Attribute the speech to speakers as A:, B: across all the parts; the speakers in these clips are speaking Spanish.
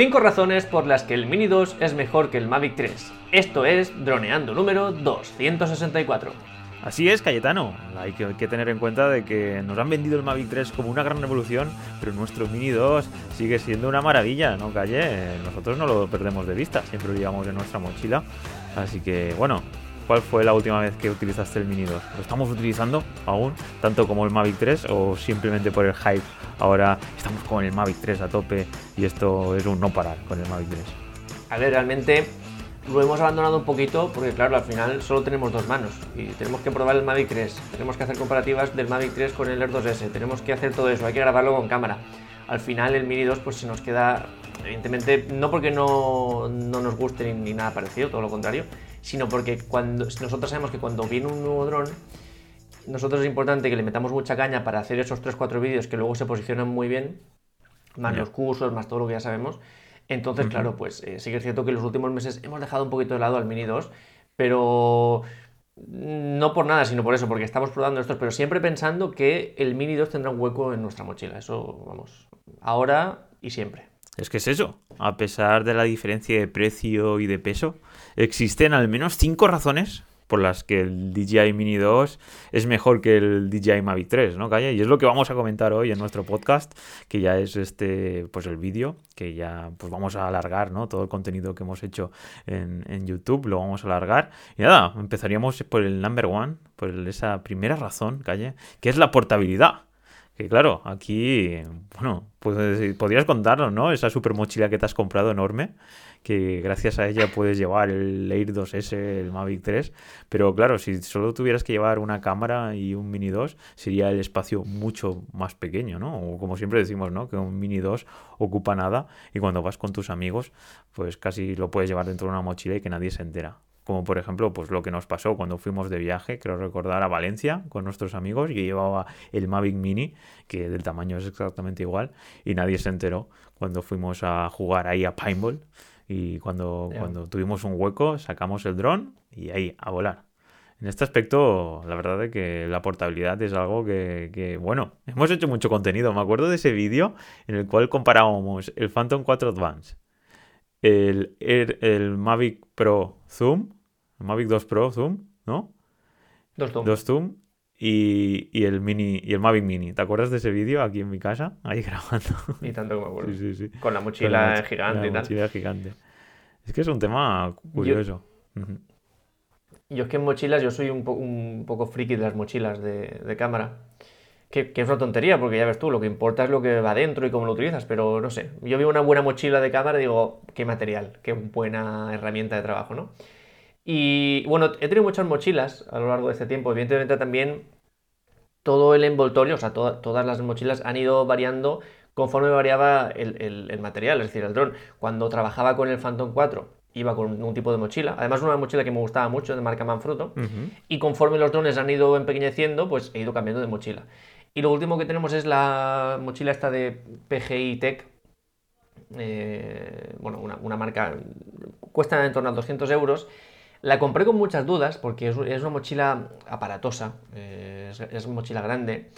A: 5 razones por las que el Mini 2 es mejor que el Mavic 3. Esto es Droneando número 264.
B: Así es, Cayetano. Hay que, tener en cuenta de que nos han vendido el Mavic 3 como una gran revolución, pero nuestro Mini 2 sigue siendo una maravilla, ¿no, Calle? Nosotros no lo perdemos de vista, siempre lo llevamos en nuestra mochila. Así que, bueno, ¿cuál fue la última vez que utilizaste el Mini 2? ¿Lo estamos utilizando aún, tanto como el Mavic 3 o simplemente por el hype? Ahora estamos con el Mavic 3 a tope y esto es un no parar con el Mavic 3.
A: A ver, realmente lo hemos abandonado un poquito porque claro, al final solo tenemos dos manos y tenemos que probar el Mavic 3, tenemos que hacer comparativas del Mavic 3 con el Air 2S, tenemos que hacer todo eso, hay que grabarlo con cámara. Al final el Mini 2 pues se nos queda, evidentemente, no porque no, no nos guste ni, ni, nada parecido, todo lo contrario, sino porque cuando nosotros sabemos que cuando viene un nuevo dron, nosotros es importante que le metamos mucha caña para hacer esos 3-4 vídeos que luego se posicionan muy bien, más yeah. los cursos, más todo lo que ya sabemos. Entonces, uh -huh. claro, pues eh, sí que es cierto que en los últimos meses hemos dejado un poquito de lado al Mini 2, pero no por nada, sino por eso, porque estamos probando estos, pero siempre pensando que el Mini 2 tendrá un hueco en nuestra mochila. Eso, vamos, ahora y siempre.
B: Es que es eso, a pesar de la diferencia de precio y de peso, existen al menos 5 razones por las que el DJI Mini 2 es mejor que el DJI Mavic 3, ¿no, Calle? Y es lo que vamos a comentar hoy en nuestro podcast, que ya es este, pues el vídeo, que ya pues vamos a alargar, ¿no? Todo el contenido que hemos hecho en, en YouTube lo vamos a alargar. Y nada, empezaríamos por el number one, por esa primera razón, Calle, que es la portabilidad. Que claro, aquí, bueno, pues podrías contarnos, ¿no? Esa super mochila que te has comprado enorme, que gracias a ella puedes llevar el Air 2S, el Mavic 3, pero claro, si solo tuvieras que llevar una cámara y un Mini 2, sería el espacio mucho más pequeño, ¿no? O como siempre decimos, ¿no? Que un Mini 2 ocupa nada y cuando vas con tus amigos, pues casi lo puedes llevar dentro de una mochila y que nadie se entera como por ejemplo pues lo que nos pasó cuando fuimos de viaje, creo recordar a Valencia con nuestros amigos, y llevaba el Mavic Mini, que del tamaño es exactamente igual, y nadie se enteró cuando fuimos a jugar ahí a Pineball, y cuando, yeah. cuando tuvimos un hueco sacamos el dron y ahí a volar. En este aspecto, la verdad es que la portabilidad es algo que, que, bueno, hemos hecho mucho contenido. Me acuerdo de ese vídeo en el cual comparábamos el Phantom 4 Advance, el, el, el Mavic Pro Zoom, Mavic 2 Pro Zoom, ¿no?
A: Dos Zoom.
B: Dos Zoom y, y, el mini y el Mavic Mini. ¿Te acuerdas de ese vídeo aquí en mi casa? Ahí grabando.
A: Y tanto que me acuerdo.
B: Sí, sí, sí.
A: Con la mochila
B: Con la,
A: gigante
B: la
A: y tal.
B: mochila gigante. Es que es un tema curioso.
A: Yo, uh -huh. yo es que en mochilas, yo soy un, po un poco friki de las mochilas de, de cámara. Que, que, es una tontería, porque ya ves tú, lo que importa es lo que va dentro y cómo lo utilizas, pero no sé, yo veo una buena mochila de cámara y digo, qué material, qué buena herramienta de trabajo, ¿no? Y bueno, he tenido muchas mochilas a lo largo de este tiempo, evidentemente también todo el envoltorio, o sea, to todas las mochilas han ido variando conforme variaba el, el, el material, es decir, el dron. Cuando trabajaba con el Phantom 4 iba con un tipo de mochila, además una mochila que me gustaba mucho, de marca Manfrotto, uh -huh. y conforme los drones han ido empequeñeciendo, pues he ido cambiando de mochila. Y lo último que tenemos es la mochila esta de PGI Tech. Eh, bueno, una, una, marca. Cuesta en torno a 200 euros. La compré con muchas dudas porque es, una mochila aparatosa. Eh, es, es, mochila grande.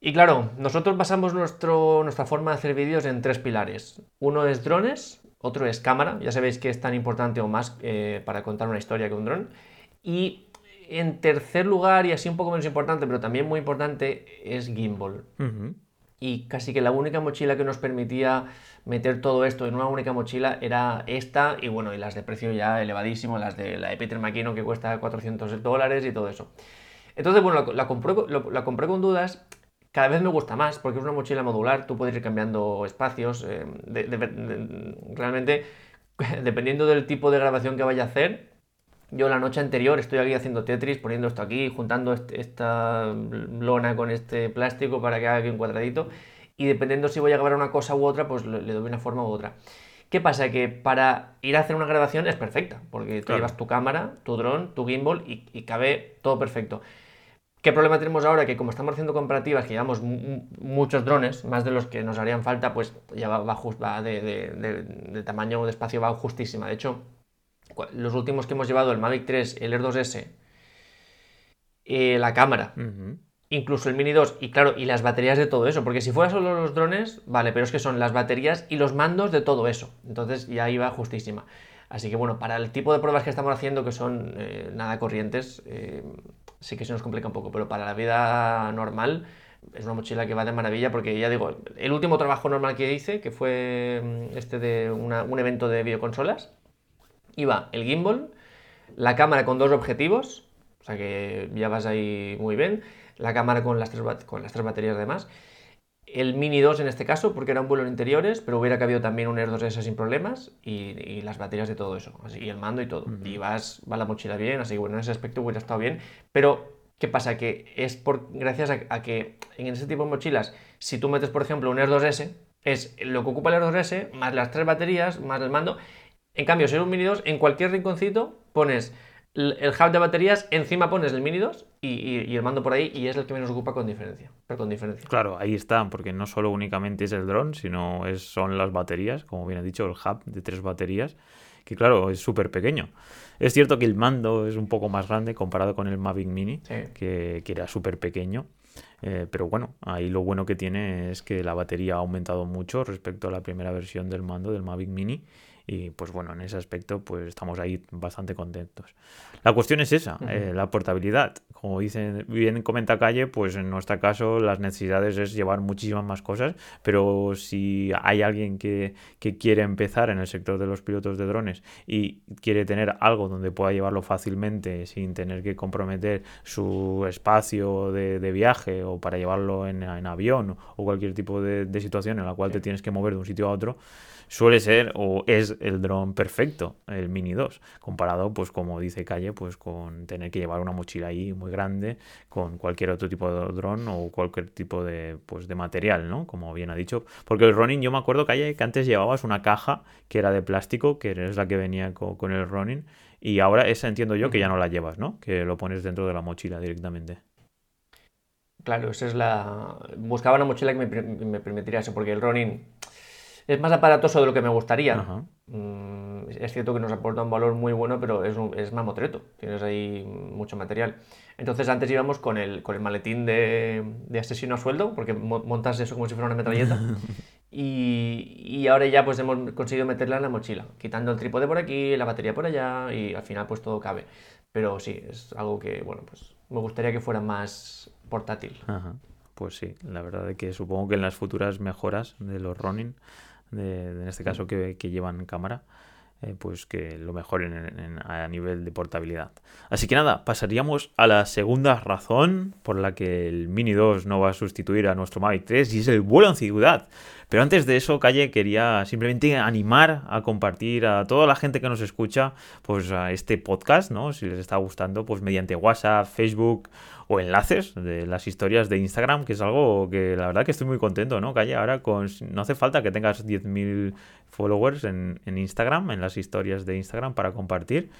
A: Y claro, nosotros basamos nuestro, nuestra forma de hacer vídeos en tres pilares. Uno es drones, otro es cámara. Ya sabéis que es tan importante o más eh, para contar una historia que un dron. Y en tercer lugar, y así un poco menos importante, pero también muy importante, es gimbal. Y casi que la única mochila que nos permitía meter todo esto en una única mochila era esta, y bueno, y las de precio ya elevadísimo, las de la de Peter McKinnon que cuesta 400 dólares y todo eso. Entonces, bueno, la, compré, la compré con dudas, cada vez me gusta más, porque es una mochila modular, tú puedes ir cambiando espacios, eh, realmente, dependiendo del tipo de grabación que vaya a hacer, yo la noche anterior estoy aquí haciendo Tetris, poniendo esto aquí, juntando este, esta lona con este plástico para que haga aquí un cuadradito. Y dependiendo si voy a grabar una cosa u otra, pues le, doy una forma u otra. ¿Qué pasa? Que para ir a hacer una grabación es perfecta, porque claro. llevas tu cámara, tu dron, tu gimbal y, y, cabe todo perfecto. ¿Qué problema tenemos ahora? Que como estamos haciendo comparativas, que llevamos muchos drones, más de los que nos harían falta, pues ya va, va, va de, de, de, de, tamaño de espacio va justísima. De hecho, los últimos que hemos llevado, el Mavic 3, el Air 2S, eh, la cámara, uh -huh. incluso el Mini 2, y claro, y las baterías de todo eso, porque si fuera solo los drones, vale, pero es que son las baterías y los mandos de todo eso, entonces ya iba justísima. Así que bueno, para el tipo de pruebas que estamos haciendo, que son eh, nada corrientes, eh, sí que se nos complica un poco, pero para la vida normal es una mochila que va de maravilla porque ya digo, el último trabajo normal que hice, que fue mm, este de un evento de videoconsolas, iba el gimbal, la cámara con dos objetivos, o sea que ya vas ahí muy bien, la cámara con las tres, con las tres baterías además, el Mini 2 en este caso, porque era un vuelo en interiores, pero hubiera cabido también un Air 2S sin problemas y, las baterías de todo eso, así, y el mando y todo. Y vas, va la mochila bien, así que bueno, en ese aspecto hubiera estado bien, pero ¿qué pasa? Que es por, gracias a, que en ese tipo de mochilas, si tú metes, por ejemplo, un Air 2S, es lo que ocupa el Air 2S, más las tres baterías, más el mando. En cambio, si es un Mini 2, en cualquier rinconcito pones el hub de baterías, encima pones el Mini 2 y, el mando por ahí y es el que menos ocupa con diferencia. Pero con diferencia.
B: Claro, ahí está, porque no solo únicamente es el dron, sino es, son las baterías, como bien ha dicho, el hub de tres baterías, que claro, es súper pequeño. Es cierto que el mando es un poco más grande comparado con el Mavic Mini, que, que, era súper pequeño. Eh, pero bueno, ahí lo bueno que tiene es que la batería ha aumentado mucho respecto a la primera versión del mando del Mavic Mini y pues bueno, en ese aspecto pues estamos ahí bastante contentos. La cuestión es esa, eh, la portabilidad. Como dice, bien comenta Calle, pues en nuestro caso las necesidades es llevar muchísimas más cosas, pero si hay alguien que, que quiere empezar en el sector de los pilotos de drones y quiere tener algo donde pueda llevarlo fácilmente sin tener que comprometer su espacio de, de viaje o para llevarlo en, en, avión o cualquier tipo de, de situación en la cual te tienes que mover de un sitio a otro, suele ser o es el dron perfecto, el Mini 2, comparado, pues como dice Calle, pues con tener que llevar una mochila ahí muy grande, con cualquier otro tipo de dron o cualquier tipo de, pues, de material, ¿no? Como bien ha dicho. Porque el Ronin, yo me acuerdo, Calle, que antes llevabas una caja que era de plástico, que es la que venía con, el Ronin, y ahora esa entiendo yo que ya no la llevas, ¿no? Que lo pones dentro de la mochila directamente.
A: Claro, esa es la... Buscaba una mochila que me, me permitiera eso, porque el Ronin es más aparatoso de lo que me gustaría. Mm, es cierto que nos aporta un valor muy bueno, pero es, es mamotreto. Tienes ahí mucho material. Entonces antes íbamos con el, con el maletín de, de asesino a sueldo, porque montas eso como si fuera una metralleta. y, y, ahora ya pues hemos conseguido meterla en la mochila, quitando el trípode por aquí, la batería por allá, y al final pues todo cabe. Pero sí, es algo que, bueno, pues me gustaría que fuera más portátil.
B: Pues sí, la verdad es que supongo que en las futuras mejoras de los Ronin en este caso que, llevan cámara, eh, pues que lo mejoren a nivel de portabilidad. Así que nada, pasaríamos a la segunda razón por la que el Mini 2 no va a sustituir a nuestro Mavic 3 y es el vuelo en ciudad. Pero antes de eso, Calle, quería simplemente animar a compartir a toda la gente que nos escucha pues a este podcast, ¿no? Si les está gustando, pues mediante WhatsApp, Facebook o enlaces de las historias de Instagram, que es algo que la verdad que estoy muy contento, ¿no? Calle, ahora con, no hace falta que tengas 10.000 followers en, en Instagram, en las historias de Instagram para compartir.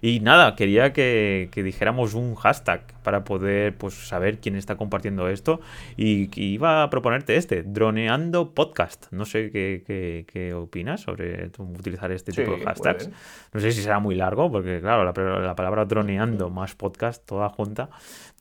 B: Y nada, quería que, dijéramos un hashtag para poder pues, saber quién está compartiendo esto. Y, iba a proponerte este, Droneando Podcast. No sé qué, qué, opinas sobre utilizar este tipo de hashtags. No sé si será muy largo, porque claro, la, la palabra droneando más podcast, toda junta.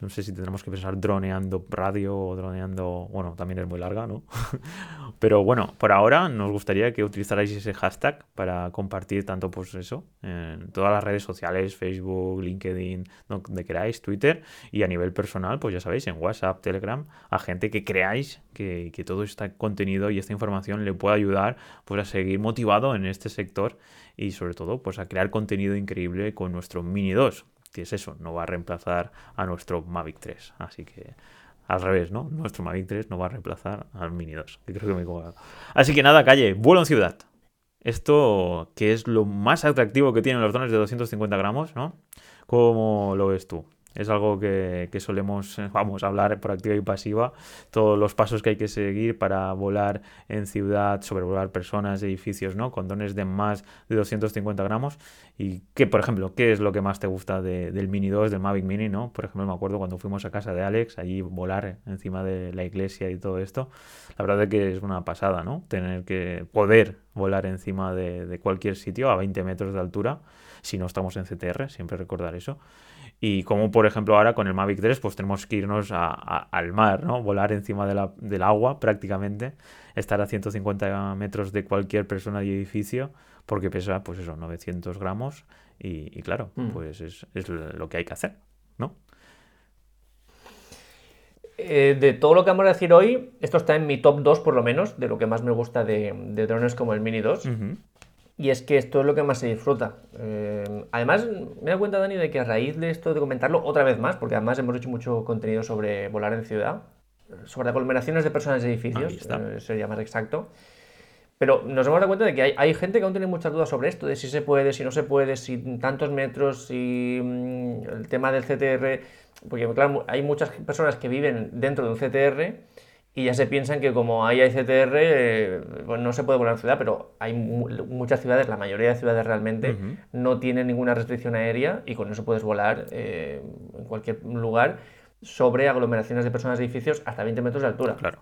B: No sé si tendremos que pensar droneando radio o droneando. Bueno, también es muy larga, ¿no? Pero bueno, por ahora nos gustaría que utilizarais ese hashtag para compartir tanto, pues eso, en todas las redes sociales, Facebook, LinkedIn, donde queráis, Twitter, y a nivel personal, pues ya sabéis, en WhatsApp, Telegram, a gente que creáis que, que todo este contenido y esta información le pueda ayudar pues a seguir motivado en este sector y sobre todo pues a crear contenido increíble con nuestro Mini 2 que es eso, no va a reemplazar a nuestro Mavic 3. Así que al revés, ¿no? Nuestro Mavic 3 no va a reemplazar al Mini 2. Que creo que me Así que nada, calle, vuelo en ciudad. Esto que es lo más atractivo que tienen los drones de 250 gramos, ¿no? ¿Cómo lo ves tú? Es algo que, solemos, eh, vamos, hablar por activa y pasiva, todos los pasos que hay que seguir para volar en ciudad, sobrevolar personas, edificios, ¿no? Con dones de más de 250 gramos. Y qué, por ejemplo, ¿qué es lo que más te gusta del Mini 2, del Mavic Mini, ¿no? Por ejemplo, me acuerdo cuando fuimos a casa de Alex, allí volar encima de la iglesia y todo esto. La verdad es que es una pasada, ¿no? Tener que poder volar encima de, de cualquier sitio a 20 metros de altura, si no estamos en CTR, siempre recordar eso Y como por ejemplo ahora con el Mavic 3 pues tenemos que irnos al mar, ¿no? Volar encima del agua prácticamente, estar a 150 metros de cualquier persona y edificio porque pesa pues eso, 900 gramos y, claro, mm. pues es, lo que hay que hacer, ¿no?
A: Eh, de todo lo que vamos a decir hoy, esto está en mi top 2 por lo menos, de lo que más me gusta de, drones como el Mini 2. Y es que esto es lo que más se disfruta. Eh, además, me da cuenta, Dani, de que a raíz de esto, de comentarlo otra vez más, porque además hemos hecho mucho contenido sobre volar en ciudad, sobre aglomeraciones de personas y edificios, eh, sería más exacto. Pero nos hemos dado cuenta de que hay, gente que aún tiene muchas dudas sobre esto, de si se puede, si no se puede, si tantos metros, si mm, el tema del CTR, porque claro, hay muchas personas que viven dentro de un CTR y ya se piensan que como hay CTR, eh, pues no se puede volar en ciudad, pero hay muchas ciudades, la mayoría de ciudades realmente, no tienen ninguna restricción aérea y con eso puedes volar eh, en cualquier lugar sobre aglomeraciones de personas y edificios hasta 20 metros de altura.
B: Claro.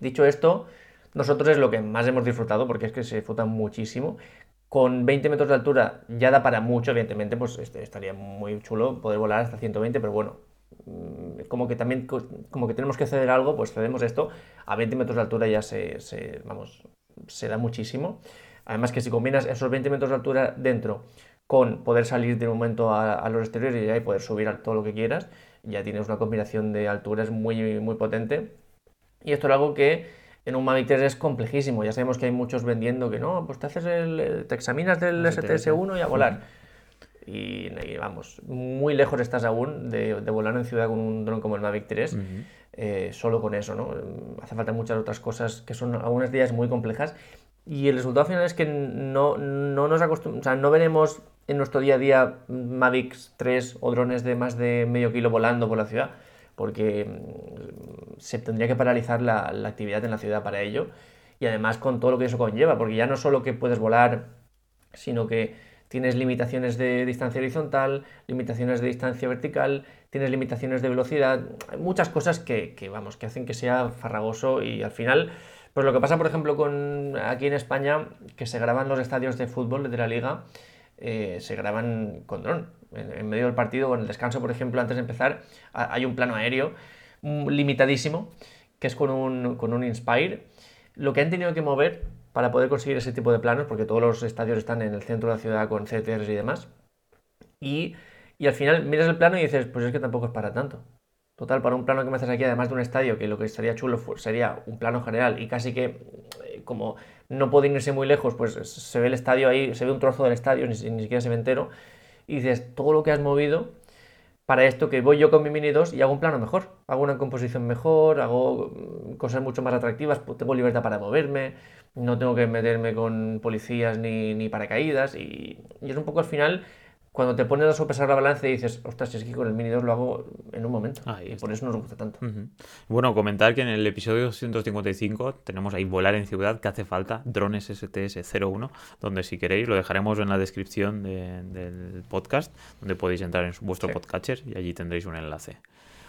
A: Dicho esto, nosotros es lo que más hemos disfrutado porque es que se disfruta muchísimo. Con 20 metros de altura ya da para mucho, evidentemente, pues este, estaría muy chulo poder volar hasta 120, pero bueno, como que también como que tenemos que ceder algo, pues cedemos esto. A 20 metros de altura ya se, vamos, se da muchísimo. Además que si combinas esos 20 metros de altura dentro con poder salir de un momento a, los exteriores y poder subir a todo lo que quieras, ya tienes una combinación de alturas muy, muy potente. Y esto es algo que en un Mavic 3 es complejísimo. Ya sabemos que hay muchos vendiendo que no, pues te haces el, te examinas del STS-1 y a volar. Y, vamos, muy lejos estás aún de, volar en ciudad con un dron como el Mavic 3, eh, solo con eso, ¿no? Hace falta muchas otras cosas que son algunas días muy complejas. Y el resultado final es que no, no nos acostumbramos, o sea, no veremos en nuestro día a día Mavic 3 o drones de más de medio kilo volando por la ciudad porque mm, se tendría que paralizar la, actividad en la ciudad para ello y además con todo lo que eso conlleva, porque ya no solo que puedes volar, sino que tienes limitaciones de distancia horizontal, limitaciones de distancia vertical, tienes limitaciones de velocidad, muchas cosas que, vamos, que hacen que sea farragoso y al final, pues lo que pasa, por ejemplo, con aquí en España, que se graban los estadios de fútbol de la liga, eh, se graban con dron en, medio del partido o en el descanso, por ejemplo, antes de empezar, hay un plano aéreo mm, limitadísimo, que es con un, con un Inspire. Lo que han tenido que mover para poder conseguir ese tipo de planos, porque todos los estadios están en el centro de la ciudad con CTRs y demás. Y, y al final miras el plano y dices, pues es que tampoco es para tanto. Total, para un plano que me haces aquí, además de un estadio, que lo que estaría chulo sería un plano general y casi que eh, como no pueden irse muy lejos, pues se ve el estadio ahí, se ve un trozo del estadio, ni, ni siquiera se ve entero y dices, todo lo que has movido para esto que voy yo con mi Mini 2 y hago un plano mejor, hago una composición mejor, hago mm, cosas mucho más atractivas, pues tengo libertad para moverme, no tengo que meterme con policías ni, ni paracaídas y, y es un poco al final cuando te pones a sopesar la balanza y dices, ostras, si es que con el Mini 2 lo hago en un momento. y por eso nos gusta tanto.
B: Bueno, comentar que en el episodio 255 tenemos ahí volar en ciudad, que hace falta, drones STS-01, donde si queréis lo dejaremos en la descripción del podcast, donde podéis entrar en vuestro podcatcher y allí tendréis un enlace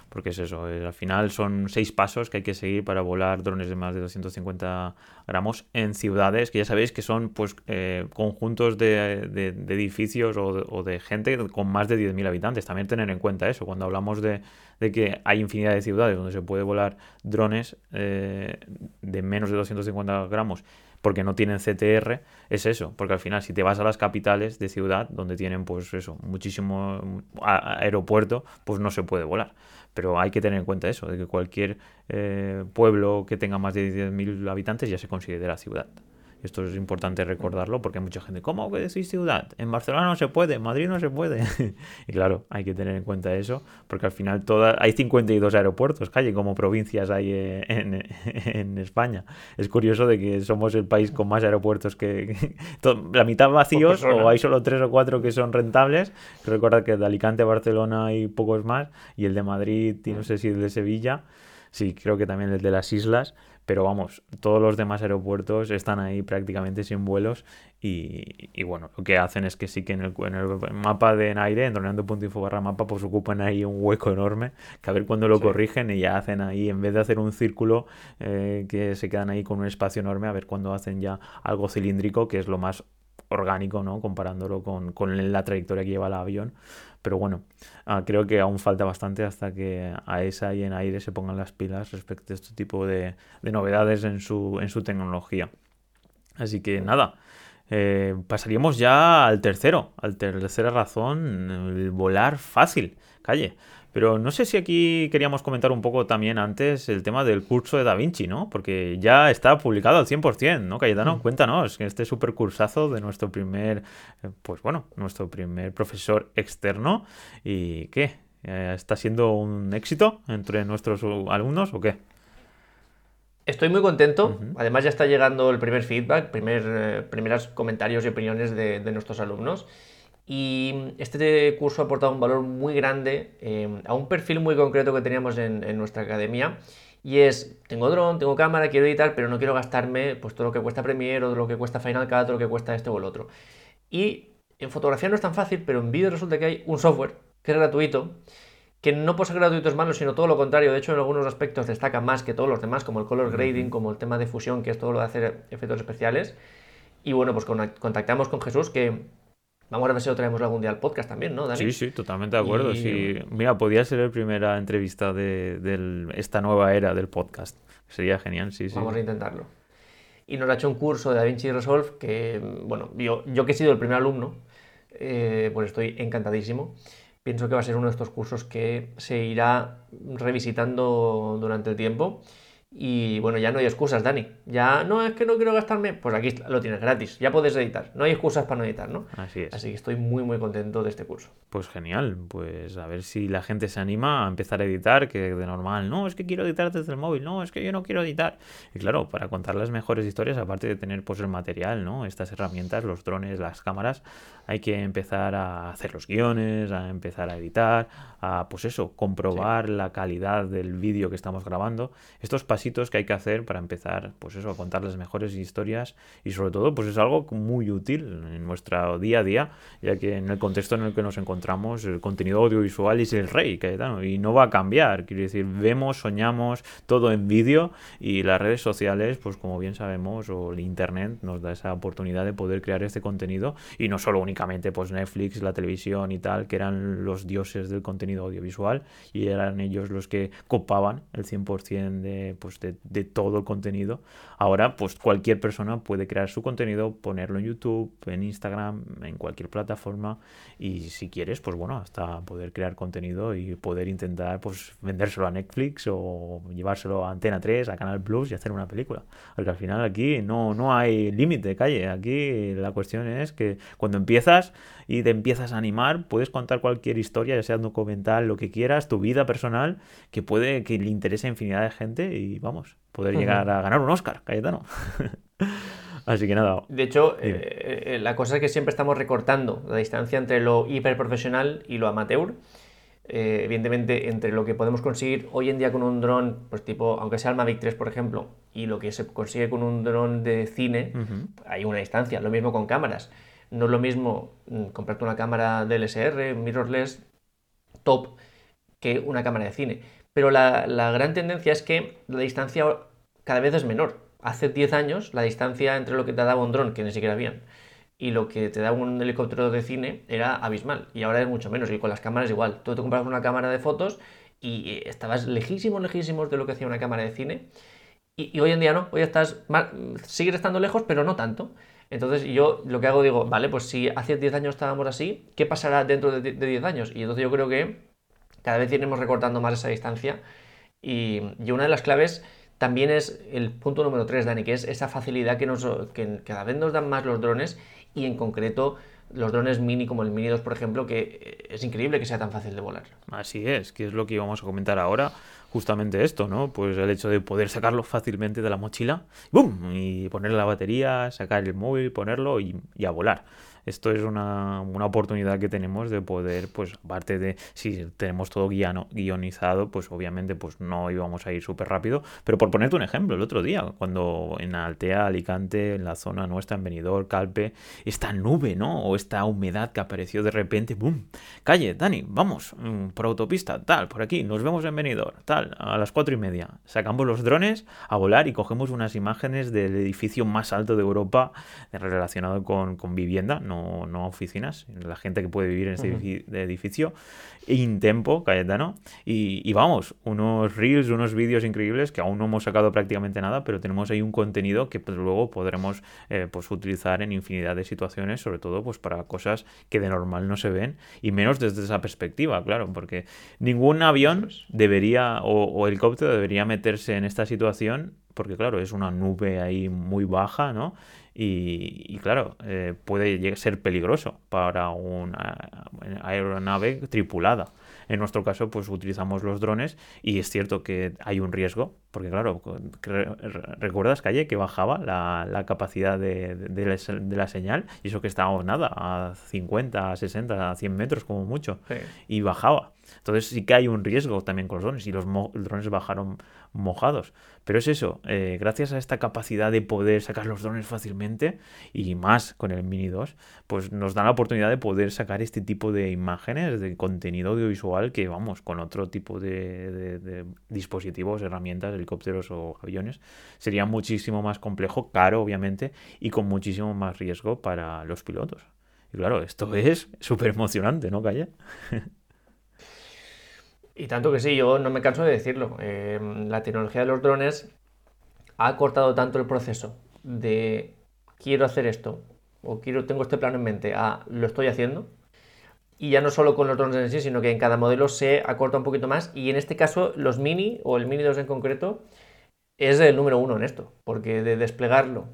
B: porque es eso, al final son seis pasos que hay que seguir para volar drones de más de 250 gramos en ciudades que ya sabéis que son pues eh, conjuntos de, edificios o de, gente con más de 10.000 habitantes. También tener en cuenta eso, cuando hablamos de, que hay infinidad de ciudades donde se puede volar drones eh, de menos de 250 gramos porque no tienen CTR, es eso, porque al final si te vas a las capitales de ciudad donde tienen pues eso, muchísimo aeropuerto, pues no se puede volar. Pero hay que tener en cuenta eso, de que cualquier eh, pueblo que tenga más de 10.000 habitantes ya se considera ciudad. Esto es importante recordarlo porque hay mucha gente, ¿cómo que decís ciudad? En Barcelona no se puede, en Madrid no se puede. y claro, hay que tener en cuenta eso porque al final toda, hay 52 aeropuertos, calle, como provincias hay eh, en, España. Es curioso de que somos el país con más aeropuertos que... la mitad vacíos o hay solo tres o cuatro que son rentables. Recuerda que de Alicante a Barcelona hay pocos más y el de Madrid, y no sé si el de Sevilla, sí, creo que también el de las islas pero vamos, todos los demás aeropuertos están ahí prácticamente sin vuelos y, bueno, lo que hacen es que sí que en el, mapa de en aire, en droneando.info barra mapa, pues ocupan ahí un hueco enorme, que a ver cuándo lo corrigen y ya hacen ahí, en vez de hacer un círculo, eh, que se quedan ahí con un espacio enorme, a ver cuándo hacen ya algo cilíndrico, que es lo más orgánico, ¿no? Comparándolo con, con la trayectoria que lleva el avión. Pero bueno, ah, creo que aún falta bastante hasta que a esa y en aire se pongan las pilas respecto a este tipo de, de novedades en su, en su tecnología. Así que nada, eh, pasaríamos ya al tercero, al tercera razón, el volar fácil, calle. Pero no sé si aquí queríamos comentar un poco también antes el tema del curso de Da Vinci, ¿no? Porque ya está publicado al 100%, ¿no, Cayetano? Mm. Cuéntanos, este super cursazo de nuestro primer, eh, pues bueno, nuestro primer profesor externo. ¿Y qué? Eh, ¿Está siendo un éxito entre nuestros alumnos o qué?
A: Estoy muy contento. Además, ya está llegando el primer feedback, primer, eh, primeros comentarios y opiniones de, nuestros alumnos. Y este curso ha aportado un valor muy grande eh, a un perfil muy concreto que teníamos en, nuestra academia. Y es, tengo dron, tengo cámara, quiero editar, pero no quiero gastarme pues, todo lo que cuesta Premiere o lo que cuesta Final Cut o lo que cuesta este o el otro. Y en fotografía no es tan fácil, pero en vídeo resulta que hay un software que es gratuito que no por ser gratuito es malo, sino todo lo contrario. De hecho, en algunos aspectos destaca más que todos los demás, como el color grading, como el tema de fusión, que es todo lo de hacer efectos especiales. Y bueno, pues contactamos con Jesús, que vamos a ver si lo traemos algún día al podcast también, ¿no, Dani?
B: Sí, sí, totalmente de acuerdo. Mira, podría ser la primera entrevista de, esta nueva era del podcast. Sería genial, sí, sí.
A: Vamos a intentarlo. Y nos ha hecho un curso de DaVinci Resolve que, bueno, yo, yo que he sido el primer alumno, eh, pues estoy encantadísimo pienso que va a ser uno de estos cursos que se irá revisitando durante el tiempo y bueno, ya no hay excusas, Dani. Ya no es que no quiero gastarme, pues aquí lo tienes gratis, ya puedes editar. No hay excusas para no editar, ¿no?
B: Así es.
A: Así que estoy muy, muy contento de este curso.
B: Pues genial, pues a ver si la gente se anima a empezar a editar, que de normal, no, es que quiero editar desde el móvil, no, es que yo no quiero editar. Y claro, para contar las mejores historias, aparte de tener pues el material, ¿no? Estas herramientas, los drones, las cámaras, hay que empezar a hacer los guiones, a empezar a editar, a pues eso, comprobar la calidad del vídeo que estamos grabando. Estos pasitos que hay que hacer para empezar, pues eso, a contar las mejores historias y sobre todo, pues es algo muy útil en nuestro día a día, ya que en el contexto en el que nos encontramos, el contenido audiovisual es el rey, y no va a cambiar. Quiero decir, vemos, soñamos todo en vídeo y las redes sociales, pues como bien sabemos, o el internet nos da esa oportunidad de poder crear este contenido y no solo únicamente pues Netflix, la televisión y tal, que eran los dioses del contenido audiovisual y eran ellos los que copaban el 100% de, pues, de, de, todo el contenido. Ahora, pues cualquier persona puede crear su contenido, ponerlo en YouTube, en Instagram, en cualquier plataforma y si quieres, pues bueno, hasta poder crear contenido y poder intentar pues vendérselo a Netflix o llevárselo a Antena 3, a Canal Plus y hacer una película. Porque al final aquí no, no hay límite calle. Aquí la cuestión es que cuando empiezas y te empiezas a animar, puedes contar cualquier historia, ya sea documental, lo que quieras, tu vida personal, que puede que le interese a infinidad de gente y vamos, poder llegar a ganar un Oscar, Cayetano. Así que nada.
A: De hecho, eh, eh, la cosa es que siempre estamos recortando la distancia entre lo hiperprofesional y lo amateur. Eh, evidentemente, entre lo que podemos conseguir hoy en día con un dron, pues tipo, aunque sea el Mavic 3, por ejemplo, y lo que se consigue con un dron de cine, hay una distancia. Lo mismo con cámaras. No es lo mismo mm, comprarte una cámara DLSR, mirrorless, top, que una cámara de cine. Pero la, gran tendencia es que la distancia cada vez es menor. Hace 10 años la distancia entre lo que te daba un dron, que ni siquiera habían, y lo que te daba un helicóptero de cine era abismal. Y ahora es mucho menos. Y con las cámaras igual. Tú te comprabas una cámara de fotos y eh, estabas lejísimos, lejísimos de lo que hacía una cámara de cine. Y, hoy en día no. Hoy estás, sigues estando lejos, pero no tanto. Entonces yo lo que hago digo, vale, pues si hace 10 años estábamos así, ¿qué pasará dentro de 10 años? Y entonces yo creo que cada vez iremos recortando más esa distancia y, una de las claves también es el punto número 3, Dani, que es esa facilidad que, nos, que cada vez nos dan más los drones y en concreto los drones mini como el Mini 2, por ejemplo, que es increíble que sea tan fácil de volar.
B: Así es, que es lo que íbamos a comentar ahora justamente esto, ¿no? Pues el hecho de poder sacarlo fácilmente de la mochila, ¡bum! Y ponerle la batería, sacar el móvil, ponerlo y, a volar. Esto es una, oportunidad que tenemos de poder, pues aparte de si tenemos todo guiano, guionizado, pues obviamente pues no íbamos a ir súper rápido. Pero por ponerte un ejemplo, el otro día, cuando en Altea, Alicante, en la zona nuestra, en Benidorm, Calpe, esta nube, ¿no? O esta humedad que apareció de repente, ¡boom! Calle, Dani, vamos, mm, por autopista, tal, por aquí, nos vemos en Benidorm, tal, a las cuatro y media. Sacamos los drones a volar y cogemos unas imágenes del edificio más alto de Europa relacionado con, vivienda, no, no, oficinas, la gente que puede vivir en este edificio, Intempo, Cayetano, y, y vamos, unos reels, unos vídeos increíbles que aún no hemos sacado prácticamente nada, pero tenemos ahí un contenido que pues, luego podremos eh, pues, utilizar en infinidad de situaciones, sobre todo pues, para cosas que de normal no se ven, y menos desde esa perspectiva, claro, porque ningún avión debería o, helicóptero debería meterse en esta situación, porque claro, es una nube ahí muy baja, ¿no? Y, claro, eh, puede ser peligroso para una aeronave tripulada. En nuestro caso, pues utilizamos los drones y es cierto que hay un riesgo, porque claro, recuerdas, Calle, que bajaba la, capacidad de, la, señal y eso que estábamos nada, a 50, a 60, a 100 metros como mucho, y bajaba. Entonces sí que hay un riesgo también con los drones y los drones bajaron mojados. Pero es eso, eh, gracias a esta capacidad de poder sacar los drones fácilmente y más con el Mini 2, pues nos da la oportunidad de poder sacar este tipo de imágenes, de contenido audiovisual que vamos, con otro tipo de, dispositivos, herramientas, helicópteros o aviones, sería muchísimo más complejo, caro obviamente, y con muchísimo más riesgo para los pilotos. Y claro, esto es súper emocionante, ¿no, Calle?
A: Y tanto que sí, yo no me canso de decirlo. Eh, la tecnología de los drones ha cortado tanto el proceso de quiero hacer esto o quiero tengo este plano en mente a lo estoy haciendo. Y ya no solo con los drones en sí, sino que en cada modelo se acorta un poquito más. Y en este caso, los Mini o el Mini 2 en concreto es el número uno en esto. Porque de desplegarlo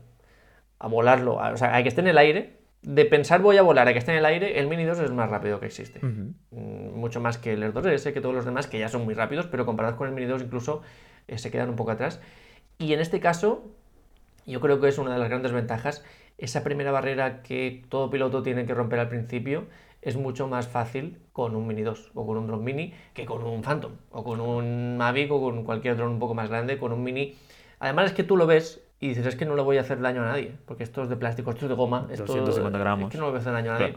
A: a volarlo, o sea, hay que esté en el aire, de pensar voy a volar a que esté en el aire, el Mini 2 es el más rápido que existe. Mm, mucho más que el Air 2S, que todos los demás, que ya son muy rápidos, pero comparados con el Mini 2 incluso eh, se quedan un poco atrás. Y en este caso, yo creo que es una de las grandes ventajas. Esa primera barrera que todo piloto tiene que romper al principio es mucho más fácil con un Mini 2 o con un drone Mini que con un Phantom o con un Mavic o con cualquier drone un poco más grande, con un Mini. Además es que tú lo ves y dices, es que no le voy a hacer daño a nadie, porque esto es de plástico, esto es de goma, esto
B: 250 gramos.
A: Es que no le voy a hacer daño a nadie.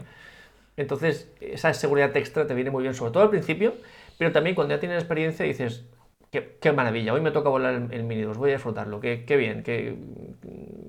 A: Entonces, esa seguridad extra te viene muy bien, sobre todo al principio, pero también cuando ya tienes experiencia dices, qué, qué maravilla, hoy me toca volar el, Mini 2, voy a disfrutarlo, qué, qué bien, qué,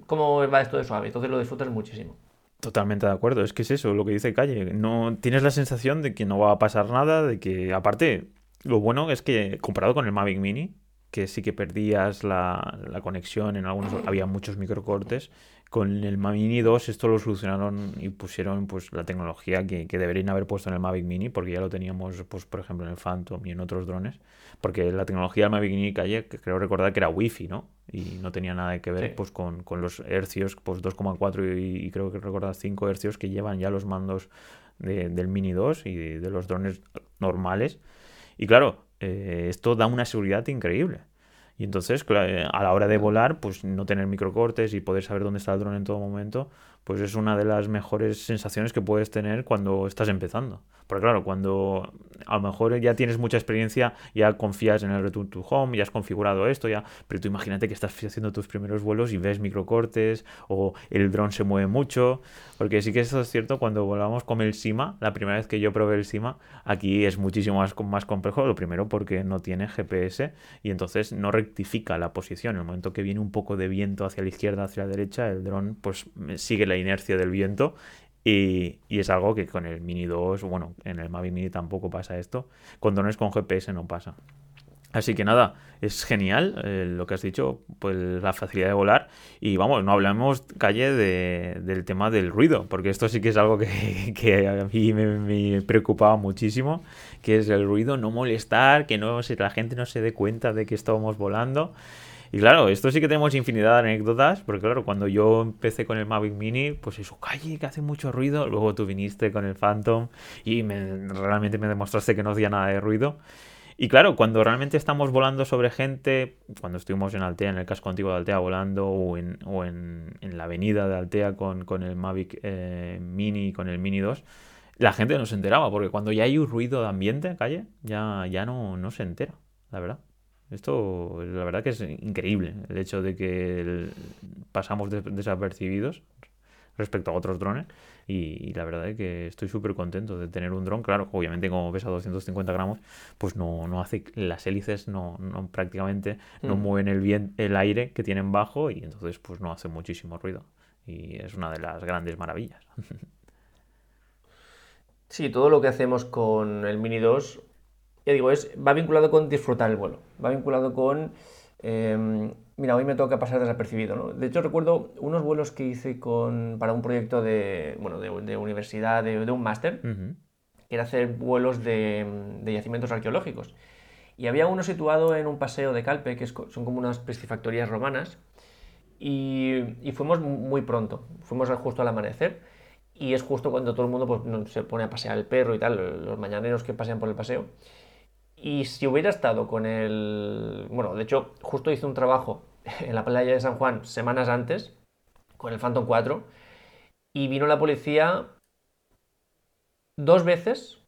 A: cómo va esto de suave, entonces lo disfrutas muchísimo.
B: Totalmente de acuerdo, es que es eso lo que dice Calle, no tienes la sensación de que no va a pasar nada, de que aparte, lo bueno es que comparado con el Mavic Mini, que sí que perdías la, conexión, en algunos había muchos microcortes. Con el Mavic Mini 2 esto lo solucionaron y pusieron pues la tecnología que, deberían haber puesto en el Mavic Mini, porque ya lo teníamos, pues por ejemplo, en el Phantom y en otros drones. Porque la tecnología del Mavic Mini calle, creo recordar que era Wi-Fi, ¿no? Y no tenía nada que ver pues con, los hercios, pues 2,4 y, creo que recordar 5 hercios que llevan ya los mandos del Mini 2 y de los drones normales. Y claro, eh, esto da una seguridad increíble. Y entonces, eh, a la hora de volar, pues no tener microcortes y poder saber dónde está el dron en todo momento, pues es una de las mejores sensaciones que puedes tener cuando estás empezando. Porque claro, cuando a lo mejor ya tienes mucha experiencia, ya confías en el Return to Home, ya has configurado esto, ya, pero tú imagínate que estás haciendo tus primeros vuelos y ves microcortes o el dron se mueve mucho, porque sí que eso es cierto, cuando volamos con el SIMA, la primera vez que yo probé el SIMA, aquí es muchísimo más, más complejo, lo primero porque no tiene GPS y entonces no rectifica la posición. En el momento que viene un poco de viento hacia la izquierda, hacia la derecha, el dron pues sigue la inercia del viento y, es algo que con el Mini 2, bueno, en el Mavic Mini tampoco pasa esto. Con drones con GPS no pasa. Así que nada, es genial eh, lo que has dicho, pues la facilidad de volar. Y vamos, no hablamos, calle, del tema del ruido, porque esto sí que es algo que, a mí me, preocupaba muchísimo, que es el ruido, no molestar, que no la gente no se dé cuenta de que estábamos volando. Y claro, esto sí que tenemos infinidad de anécdotas, porque claro, cuando yo empecé con el Mavic Mini, pues eso, calle, que hace mucho ruido. Luego tú viniste con el Phantom y me, realmente me demostraste que no hacía nada de ruido. Y claro, cuando realmente estamos volando sobre gente, cuando estuvimos en Altea, en el casco antiguo de Altea volando, o en, o en, la avenida de Altea con, con el Mavic eh, Mini, con el Mini 2, la gente no se enteraba, porque cuando ya hay un ruido de ambiente, calle, ya, ya no, no se entera, la verdad. Esto, la verdad que es increíble, el hecho de que pasamos desapercibidos. respecto a otros drones. Y, la verdad es que estoy súper contento de tener un dron. Claro, obviamente como pesa 250 gramos, pues no, no hace, las hélices no, no prácticamente no mm. mueven el, bien, el aire que tienen bajo y entonces pues no hace muchísimo ruido. Y es una de las grandes maravillas.
A: Sí, todo lo que hacemos con el Mini 2, ya digo, es, va vinculado con disfrutar el vuelo. Va vinculado con em, mira, hoy me toca pasar desapercibido, ¿no? De hecho, recuerdo unos vuelos que hice con, para un proyecto de, bueno, de, universidad, de, un máster, que era hacer vuelos de, yacimientos arqueológicos. Y había uno situado en un paseo de Calpe, que son como unas piscifactorías romanas, y, fuimos muy pronto, fuimos justo al amanecer, y es justo cuando todo el mundo pues, se pone a pasear el perro y tal, los mañaneros que pasean por el paseo. Y si hubiera estado con el... Bueno, de hecho, justo hice un trabajo en la playa de San Juan semanas antes con el Phantom 4 y vino la policía dos veces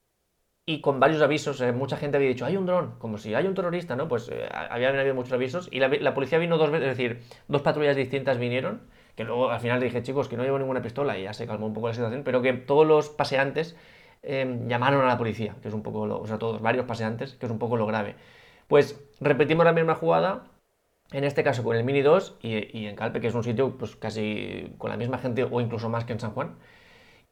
A: y con varios avisos. Eh, mucha gente había dicho, hay un dron, como si hay un terrorista, ¿no? Pues eh, había habido muchos avisos y la, policía vino dos veces, es decir, dos patrullas distintas vinieron, que luego al final dije, chicos, que no llevo ninguna pistola y ya se calmó un poco la situación, pero que todos los paseantes Em, llamaron a la policía, que es un poco lo, o sea, todos, varios paseantes, que es un poco lo grave. Pues repetimos la misma jugada, en este caso con el Mini 2 y, en Calpe, que es un sitio pues casi con la misma gente o incluso más que en San Juan.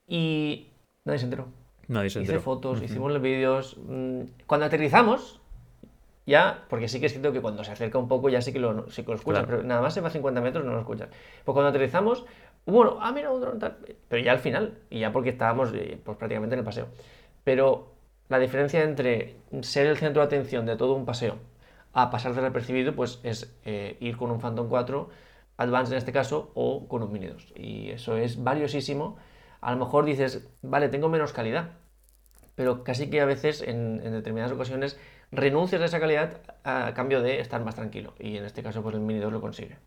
A: Y nadie se enteró.
B: Nadie se enteró.
A: Hice fotos, hicimos los vídeos. Mm, cuando aterrizamos, ya, porque sí que es cierto que cuando se acerca un poco ya sí que lo, sí que lo escuchas, pero nada más se va a 50 metros no lo escuchas. Pues cuando aterrizamos, bueno, ah, mira, un dron tal. Pero ya al final, y ya porque estábamos eh, pues, prácticamente en el paseo. Pero la diferencia entre ser el centro de atención de todo un paseo a pasar desapercibido, pues es eh, ir con un Phantom 4 Advance en este caso o con un Mini 2. Y eso es valiosísimo. A lo mejor dices, vale, tengo menos calidad, pero casi que a veces en, en determinadas ocasiones renuncias a esa calidad a cambio de estar más tranquilo. Y en este caso, pues el Mini 2 lo consigue.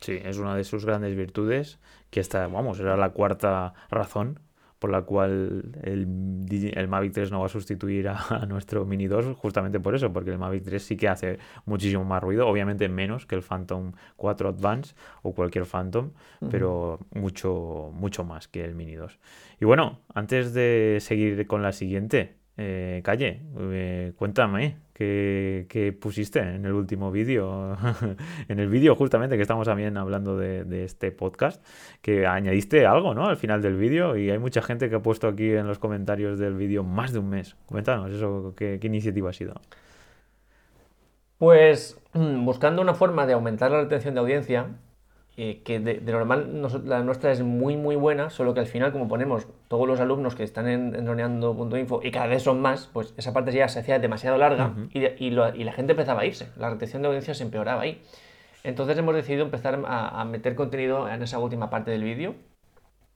B: Sí, es una de sus grandes virtudes, que esta, vamos, era la cuarta razón por la cual el, el Mavic 3 no va a sustituir a, nuestro Mini 2, justamente por eso, porque el Mavic 3 sí que hace muchísimo más ruido, obviamente menos que el Phantom 4 Advance o cualquier Phantom, pero mucho, mucho más que el Mini 2. Y bueno, antes de seguir con la siguiente, eh, Calle, eh, cuéntame, que, pusiste en el último vídeo, en el vídeo justamente que estamos también hablando de, este podcast, que añadiste algo, ¿no? Al final del vídeo y hay mucha gente que ha puesto aquí en los comentarios del vídeo más de un mes. Cuéntanos eso, ¿qué, qué iniciativa ha sido?
A: Pues buscando una forma de aumentar la retención de audiencia, eh, que de, normal la nuestra es muy muy buena, solo que al final como ponemos todos los alumnos que están en, droneando.info y cada vez son más, pues esa parte ya se hacía demasiado larga y, la gente empezaba a irse, la retención de audiencia se empeoraba ahí. Entonces hemos decidido empezar a, meter contenido en esa última parte del vídeo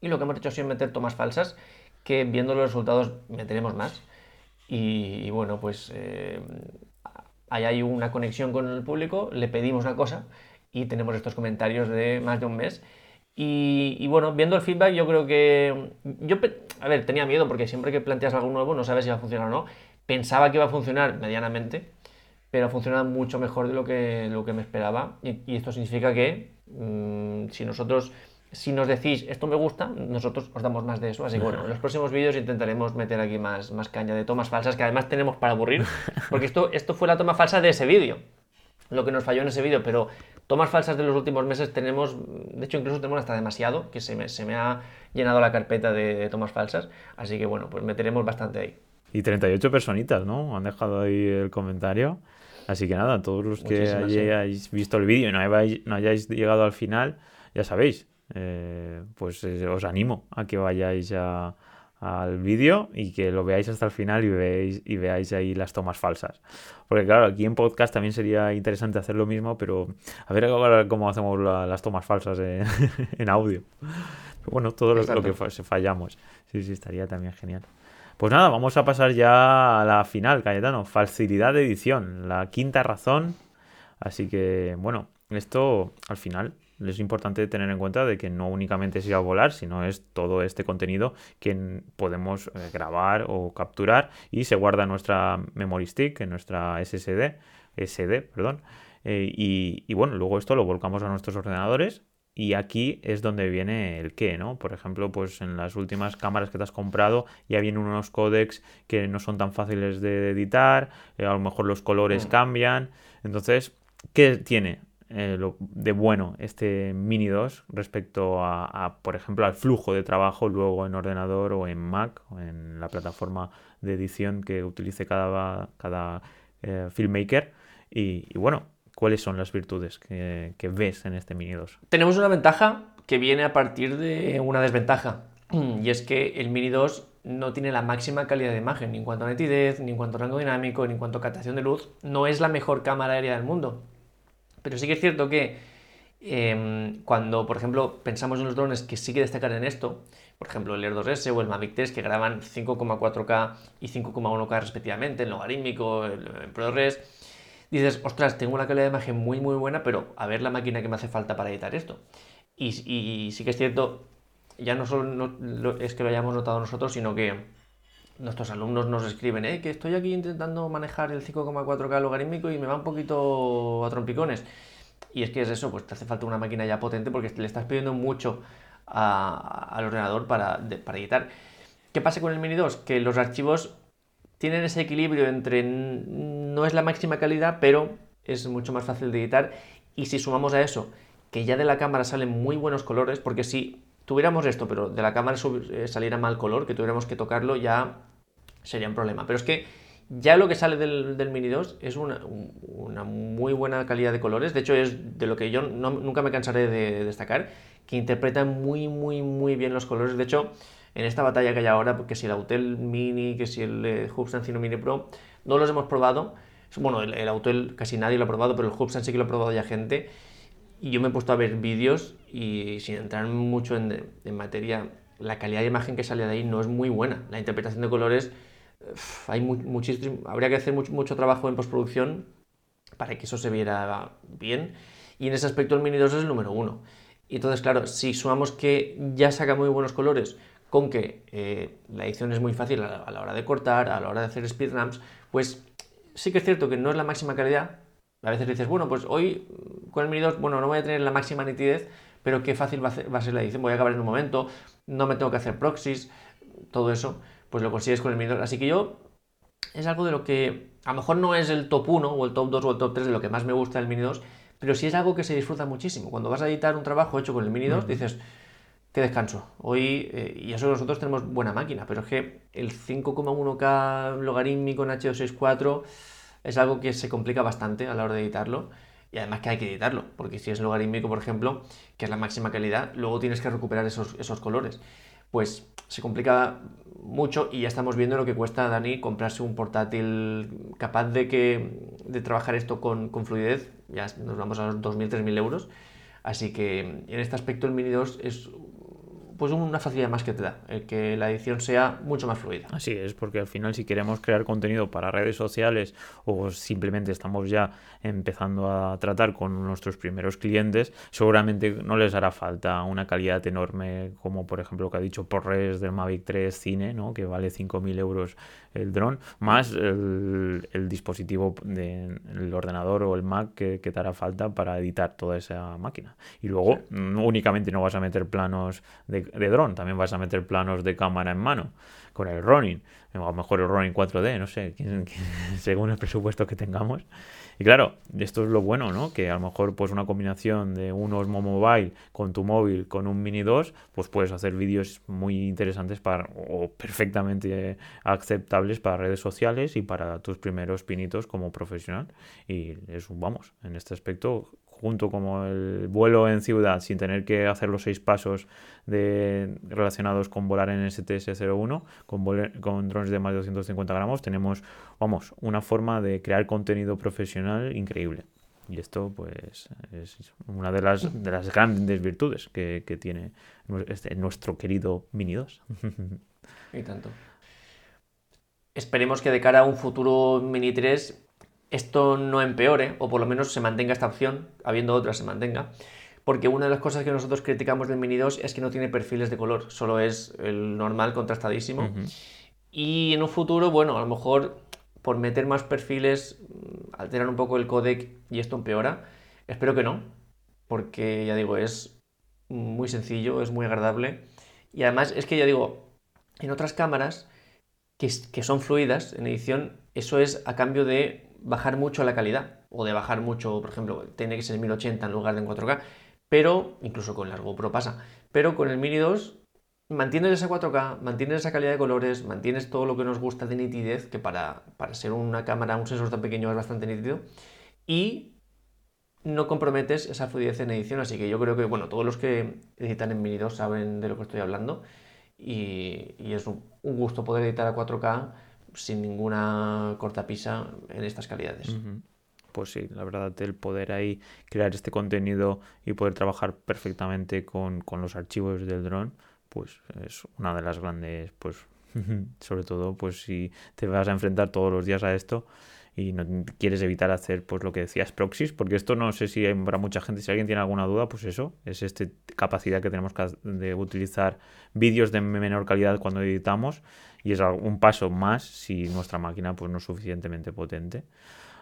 A: y lo que hemos hecho ha sido meter tomas falsas que viendo los resultados meteremos más. Y, bueno, pues eh, ahí hay una conexión con el público, le pedimos una cosa y tenemos estos comentarios de más de un mes. Y, bueno, viendo el feedback, yo creo que. Yo, a ver, tenía miedo porque siempre que planteas algo nuevo no sabes si va a funcionar o no. Pensaba que iba a funcionar medianamente, pero ha funcionado mucho mejor de lo que, lo que me esperaba. Y, esto significa que mm, si nosotros. Si nos decís esto me gusta, nosotros os damos más de eso. Así que bueno, en los próximos vídeos intentaremos meter aquí más, más caña de tomas falsas que además tenemos para aburrir. Porque esto, esto fue la toma falsa de ese vídeo. Lo que nos falló en ese vídeo, pero Tomas falsas de los últimos meses tenemos, de hecho incluso tenemos hasta demasiado, que se me, se me ha llenado la carpeta de, tomas falsas, así que bueno, pues meteremos bastante ahí.
B: Y 38 personitas, ¿no? Han dejado ahí el comentario. Así que nada, todos los que hayáis visto el vídeo y no hayáis, no hayáis, llegado al final, ya sabéis, eh, pues eh, os animo a que vayáis a, al vídeo y que lo veáis hasta el final y veáis, y veáis ahí las tomas falsas. Porque claro, aquí en podcast también sería interesante hacer lo mismo, pero a ver ahora cómo hacemos las tomas falsas en, audio. bueno, todo lo, que fallamos. Sí, sí, estaría también genial. Pues nada, vamos a pasar ya a la final, Cayetano. Facilidad de edición, la quinta razón. Así que, bueno, esto al final es importante tener en cuenta de que no únicamente es ir a volar, sino es todo este contenido que podemos eh, grabar o capturar y se guarda en nuestra memory stick, en nuestra SSD, SD, perdón. Eh, y, bueno, luego esto lo volcamos a nuestros ordenadores Y aquí es donde viene el qué, ¿no? Por ejemplo, pues en las últimas cámaras que te has comprado ya vienen unos códecs que no son tan fáciles de editar, eh, a lo mejor los colores
A: Mm.
B: cambian. Entonces, ¿qué tiene eh, lo de bueno este Mini 2 respecto a, por ejemplo, al flujo de trabajo luego en ordenador o en Mac o en la plataforma de edición que utilice cada, cada eh, filmmaker? Y, y bueno, ¿cuáles son las virtudes que, que ves en este Mini 2?
A: Tenemos una ventaja que viene a partir de una desventaja. Y es que el Mini 2 no tiene la máxima calidad de imagen, ni en cuanto a nitidez, ni en cuanto a rango dinámico, ni en cuanto a captación de luz. No es la mejor cámara aérea del mundo. Pero sí que es cierto que eh, cuando, por ejemplo, pensamos en los drones que sí que destacan en esto, por ejemplo, el Air 2S o el Mavic 3 que graban 5,4K y 5,1K respectivamente, en logarítmico, en ProRes, dices, ostras, tengo una calidad de imagen muy muy buena, pero a ver la máquina que me hace falta para editar esto. Y, sí que es cierto, ya no solo no, es que lo hayamos notado nosotros, sino que nuestros alumnos nos escriben, eh, que estoy aquí intentando manejar el 5,4K logarítmico y me va un poquito a trompicones. Y es que es eso, pues te hace falta una máquina ya potente porque le estás pidiendo mucho al ordenador para, para editar. ¿Qué pasa con el Mini 2? Que los archivos tienen ese equilibrio entre no es la máxima calidad, pero es mucho más fácil de editar. Y si sumamos a eso, que ya de la cámara salen muy buenos colores, porque si tuviéramos esto, pero de la cámara saliera mal color, que tuviéramos que tocarlo, ya sería un problema. Pero es que ya lo que sale del, Mini 2 es una, muy buena calidad de colores. De hecho, es de lo que yo nunca me cansaré de destacar, que interpreta muy, muy, muy bien los colores. De hecho, en esta batalla que hay ahora, que si el Autel Mini, que si el eh, Hubsan Cino Mini Pro, no los hemos probado. Bueno, el, el Autel casi nadie lo ha probado, pero el Hubsan sí que lo ha probado ya gente. Y yo me he puesto a ver vídeos y sin entrar mucho en, en materia, la calidad de imagen que sale de ahí no es muy buena. La interpretación de colores hay muchísimo, habría que hacer mucho, trabajo en postproducción para que eso se viera bien. Y en ese aspecto el Mini 2 es el número uno. Y entonces, claro, si sumamos que ya saca muy buenos colores, con que eh, la edición es muy fácil a la, a la, hora de cortar, a la hora de hacer speed ramps, pues sí que es cierto que no es la máxima calidad. A veces dices, bueno, pues hoy con el Mini 2, bueno, no voy a tener la máxima nitidez, pero qué fácil va a, ser, va a ser la edición, voy a acabar en un momento, no me tengo que hacer proxies, todo eso pues lo consigues con el Mini 2. Así que yo es algo de lo que a lo mejor no es el top 1 o el top 2 o el top 3 de lo que más me gusta del Mini 2, pero sí es algo que se disfruta muchísimo. Cuando vas a editar un trabajo hecho con el Mini 2, dices, qué descanso. Hoy, eh, y eso nosotros tenemos buena máquina, pero es que el 5,1K logarítmico en H264 es algo que se complica bastante a la hora de editarlo. Y además que hay que editarlo, porque si es logarítmico, por ejemplo, que es la máxima calidad, luego tienes que recuperar esos, esos colores. Pues se complica mucho y ya estamos viendo lo que cuesta a Dani comprarse un portátil capaz de, que, de trabajar esto con, con fluidez. Ya nos vamos a los 2.000, 3.000 euros. Así que en este aspecto el Mini 2 es pues una facilidad más que te da, el que la edición sea mucho más fluida.
B: Así es, porque al final si queremos crear contenido para redes sociales o simplemente estamos ya empezando a tratar con nuestros primeros clientes, seguramente no les hará falta una calidad enorme como por ejemplo lo que ha dicho ProRes del Mavic 3 Cine, ¿no? que vale 5.000 euros el dron, más el, el dispositivo del de, ordenador o el Mac que, que, te hará falta para editar toda esa máquina. Y luego sí. únicamente no vas a meter planos de, de dron, también vas a meter planos de cámara en mano con el Ronin, o mejor el Ronin 4D, no sé, según el presupuesto que tengamos. Y claro, esto es lo bueno, ¿no? Que a lo mejor pues una combinación de un Osmo Mobile con tu móvil con un Mini 2, pues puedes hacer vídeos muy interesantes para o perfectamente aceptables para redes sociales y para tus primeros pinitos como profesional. Y eso, vamos, en este aspecto junto como el vuelo en ciudad sin tener que hacer los seis pasos relacionados con volar en STS-01, con, con drones de más de 250 gramos, tenemos, vamos, una forma de crear contenido profesional increíble. Y esto, pues, es una de las, de las grandes virtudes que, que tiene este, nuestro querido Mini 2.
A: y tanto. Esperemos que de cara a un futuro Mini 3 esto no empeore, o por lo menos se mantenga esta opción, habiendo otras se mantenga, porque una de las cosas que nosotros criticamos del Mini 2 es que no tiene perfiles de color, solo es el normal contrastadísimo. Uh -huh. Y en un futuro, bueno, a lo mejor por meter más perfiles alteran un poco el codec y esto empeora. Espero que no, porque ya digo, es muy sencillo, es muy agradable. Y además es que ya digo, en otras cámaras que, que son fluidas en edición, eso es a cambio de bajar mucho la calidad o de bajar mucho, por ejemplo, tiene que ser en 1080 en lugar de en 4K, pero incluso con la GoPro pasa, pero con el Mini 2 mantienes esa 4K, mantienes esa calidad de colores, mantienes todo lo que nos gusta de nitidez, que para, para ser una cámara, un sensor tan pequeño es bastante nítido, y no comprometes esa fluidez en edición, así que yo creo que, bueno, todos los que editan en Mini 2 saben de lo que estoy hablando, y, es un, gusto poder editar a 4K sin ninguna cortapisa en estas calidades.
B: Pues sí, la verdad, el poder ahí crear este contenido y poder trabajar perfectamente con, con los archivos del dron, pues es una de las grandes, pues sobre todo, pues si te vas a enfrentar todos los días a esto y no quieres evitar hacer pues lo que decías proxies, porque esto no sé si habrá mucha gente, si alguien tiene alguna duda, pues eso, es esta capacidad que tenemos de utilizar vídeos de menor calidad cuando editamos y es un paso más si nuestra máquina pues no es suficientemente potente.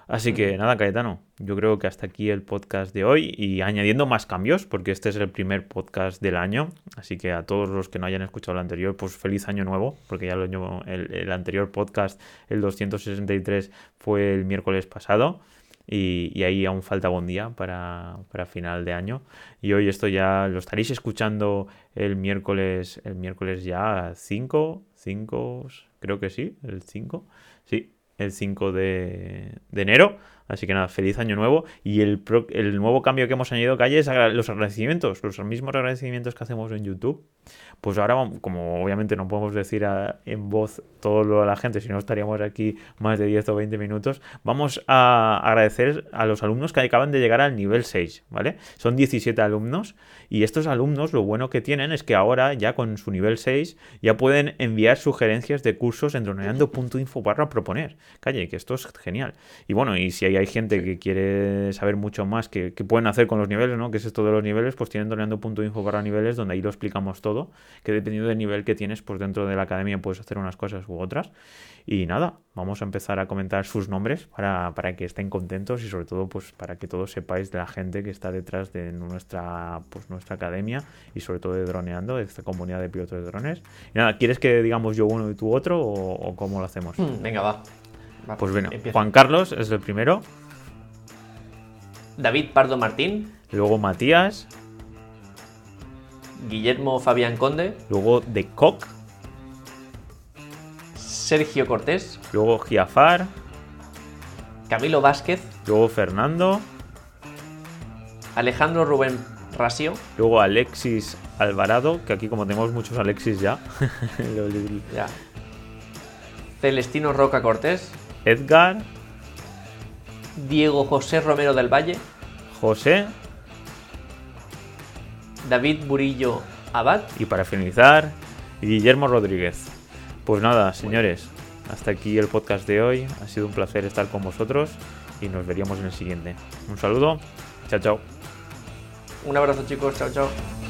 B: Así que nada, Caetano, yo creo que hasta aquí el podcast de hoy y añadiendo más cambios, porque este es el primer podcast del año. Así que a todos los que no hayan escuchado el anterior, pues feliz año nuevo, porque ya lo, el, el anterior podcast, el 263, fue el miércoles pasado. Y, ahí aún falta buen día para, para, final de año. Y hoy esto ya lo estaréis escuchando el miércoles, el miércoles ya 5, 5, creo que sí, el 5, sí, el 5 de, de enero. Así que nada, feliz año nuevo. Y el, el nuevo cambio que hemos añadido, Calle, es los agradecimientos. Los mismos agradecimientos que hacemos en YouTube. Pues ahora, como obviamente no podemos decir en voz todo lo de la gente, si no estaríamos aquí más de 10 o 20 minutos, vamos a agradecer a los alumnos que acaban de llegar al nivel 6, ¿vale? Son 17 alumnos y estos alumnos lo bueno que tienen es que ahora ya con su nivel 6 ya pueden enviar sugerencias de cursos en droneando.info barra proponer. Calle, que esto es genial. Y bueno, y si hay hay gente que quiere saber mucho más que, pueden hacer con los niveles, ¿no? Que es esto de los niveles, pues tienen doneando.info para niveles, donde ahí lo explicamos todo, que dependiendo del nivel que tienes, pues dentro de la academia puedes hacer unas cosas u otras. Y nada, vamos a empezar a comentar sus nombres para, que estén contentos y sobre todo pues para que todos sepáis de la gente que está detrás de nuestra, pues, nuestra academia y sobre todo de droneando, de esta comunidad de pilotos de drones. Y nada, ¿quieres que digamos yo uno y tú otro o, cómo lo hacemos?
A: Hmm, venga, va
B: pues bueno, Juan Carlos es el primero.
A: David Pardo Martín.
B: Luego Matías.
A: Guillermo Fabián Conde.
B: Luego De Coq.
A: Sergio Cortés.
B: Luego Giafar.
A: Camilo Vázquez.
B: Luego Fernando.
A: Alejandro Rubén Rasio.
B: Luego Alexis Alvarado, que aquí como tenemos muchos Alexis ya.
A: ya. Celestino Roca Cortés.
B: Edgar.
A: Diego José Romero del Valle.
B: José.
A: David Burillo Abad.
B: Y para finalizar, Guillermo Rodríguez. Pues nada, señores, hasta aquí el podcast de hoy. Ha sido un placer estar con vosotros y nos veríamos en el siguiente. Un saludo. Chao, chao.
A: Un abrazo chicos. Chao, chao.